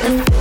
the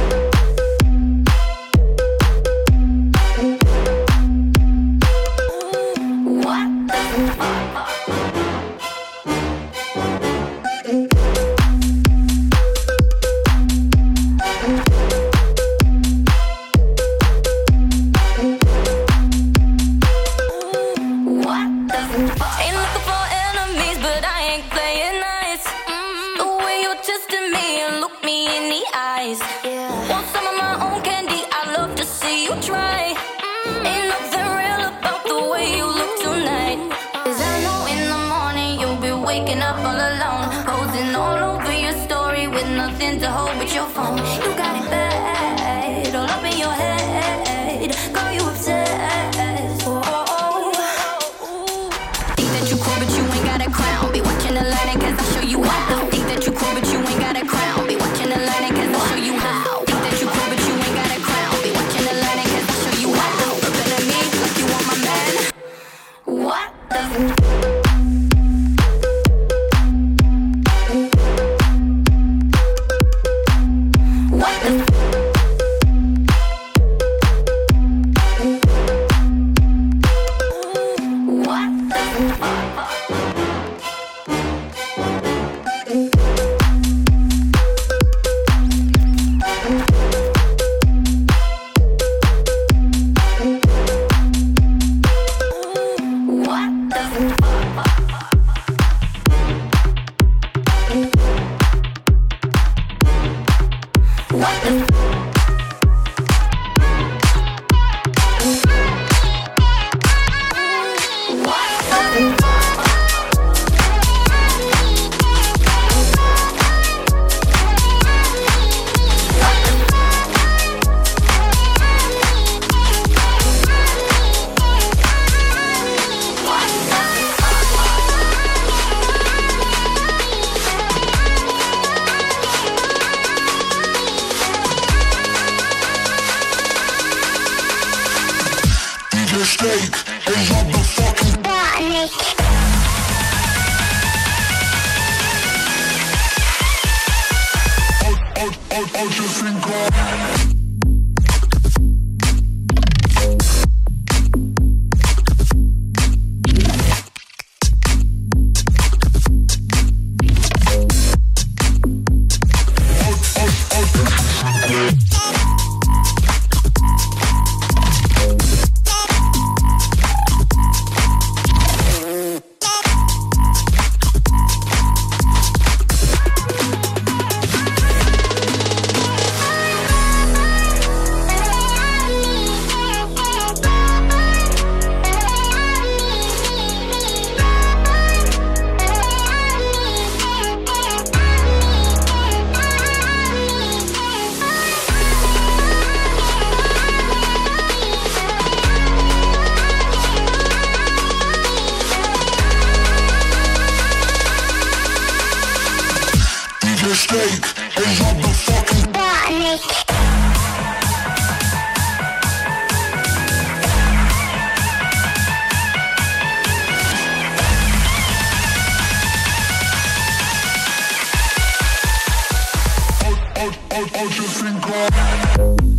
no,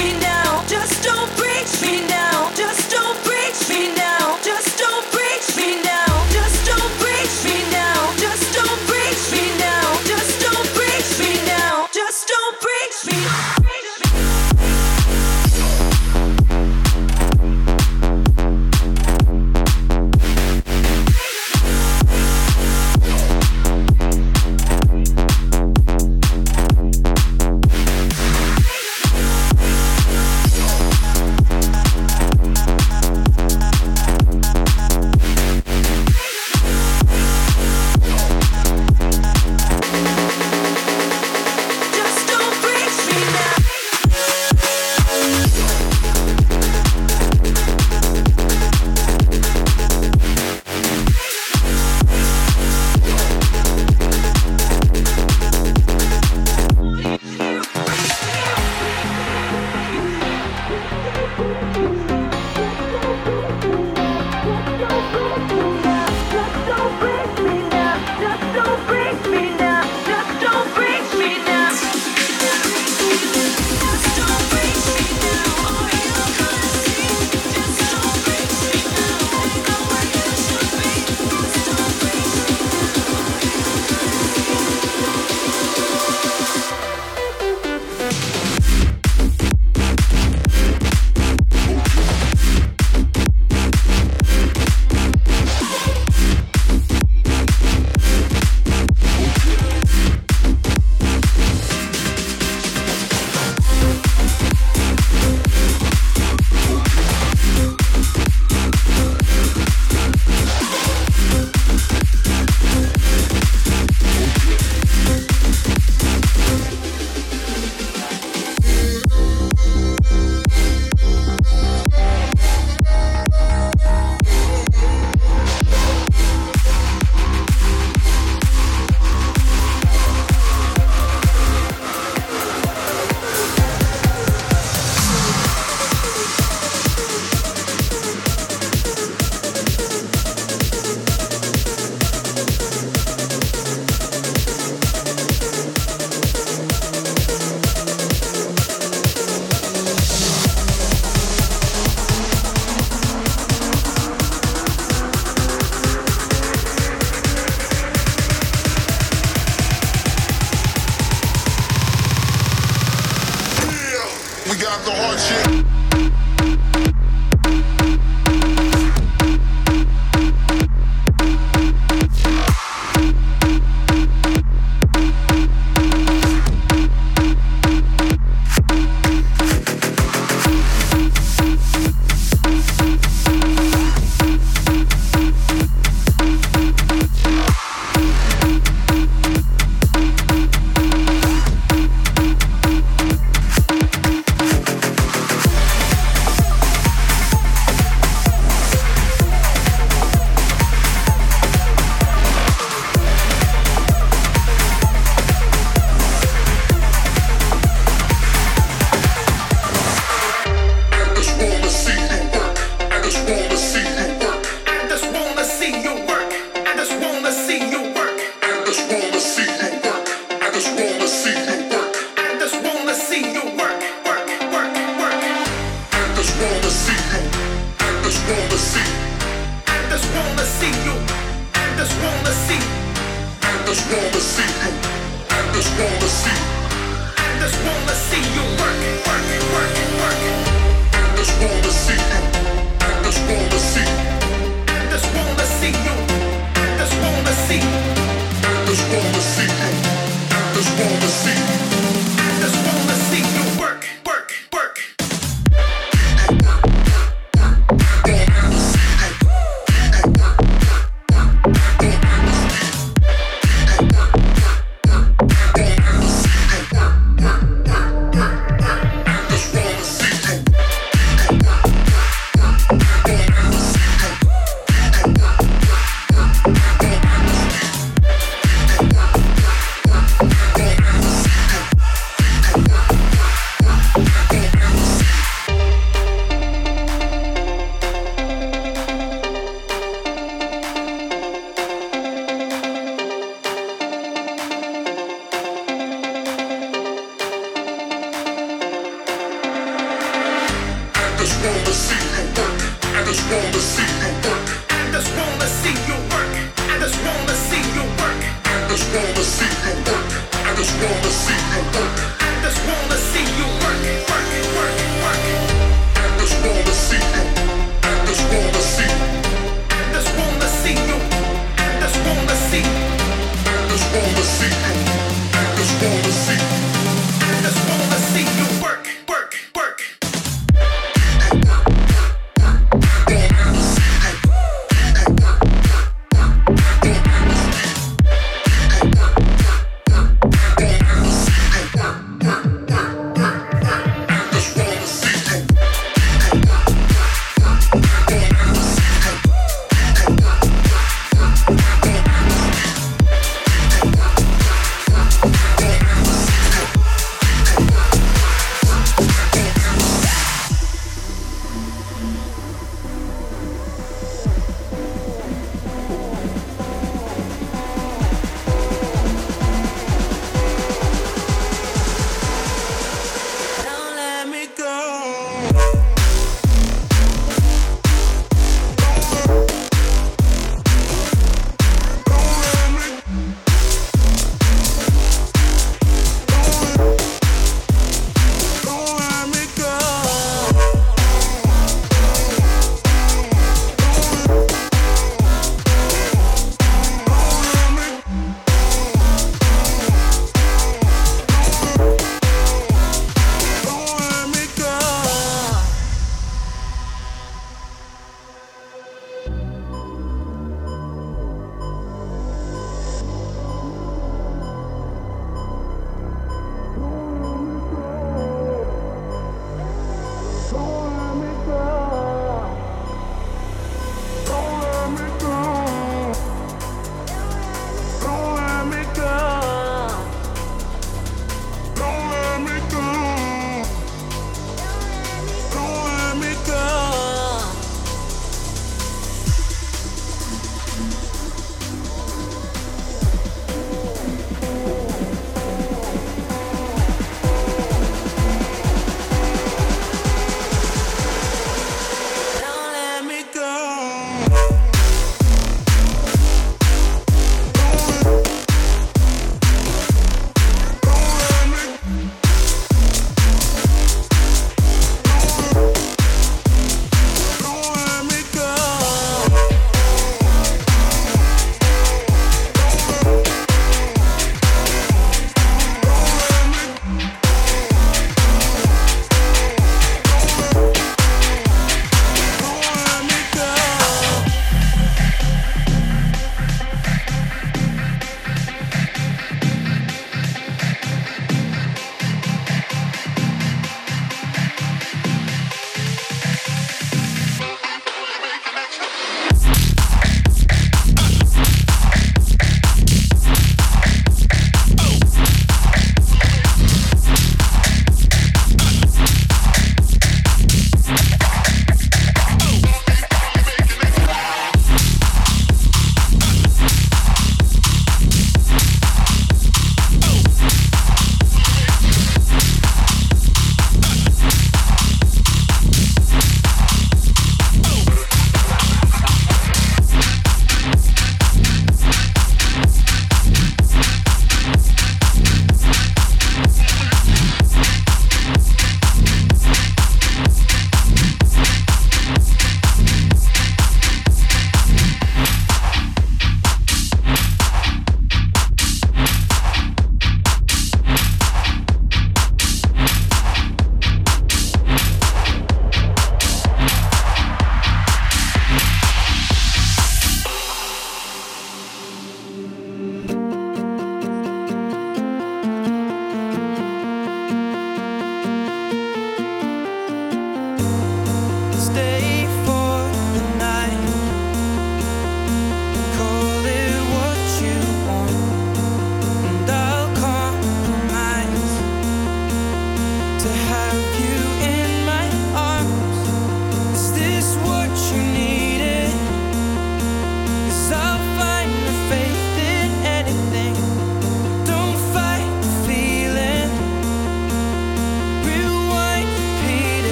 He got the hard shit. just wanna see you. Just wanna see.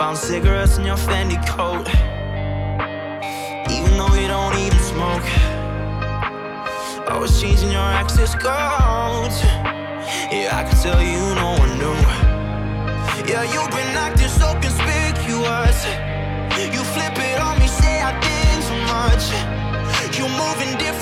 Found cigarettes in your Fendi coat. Even though you don't even smoke. I was changing your access codes. Yeah, I can tell you no one knew. Yeah, you've been acting so conspicuous. You flip it on me, say I did too much. You're moving different.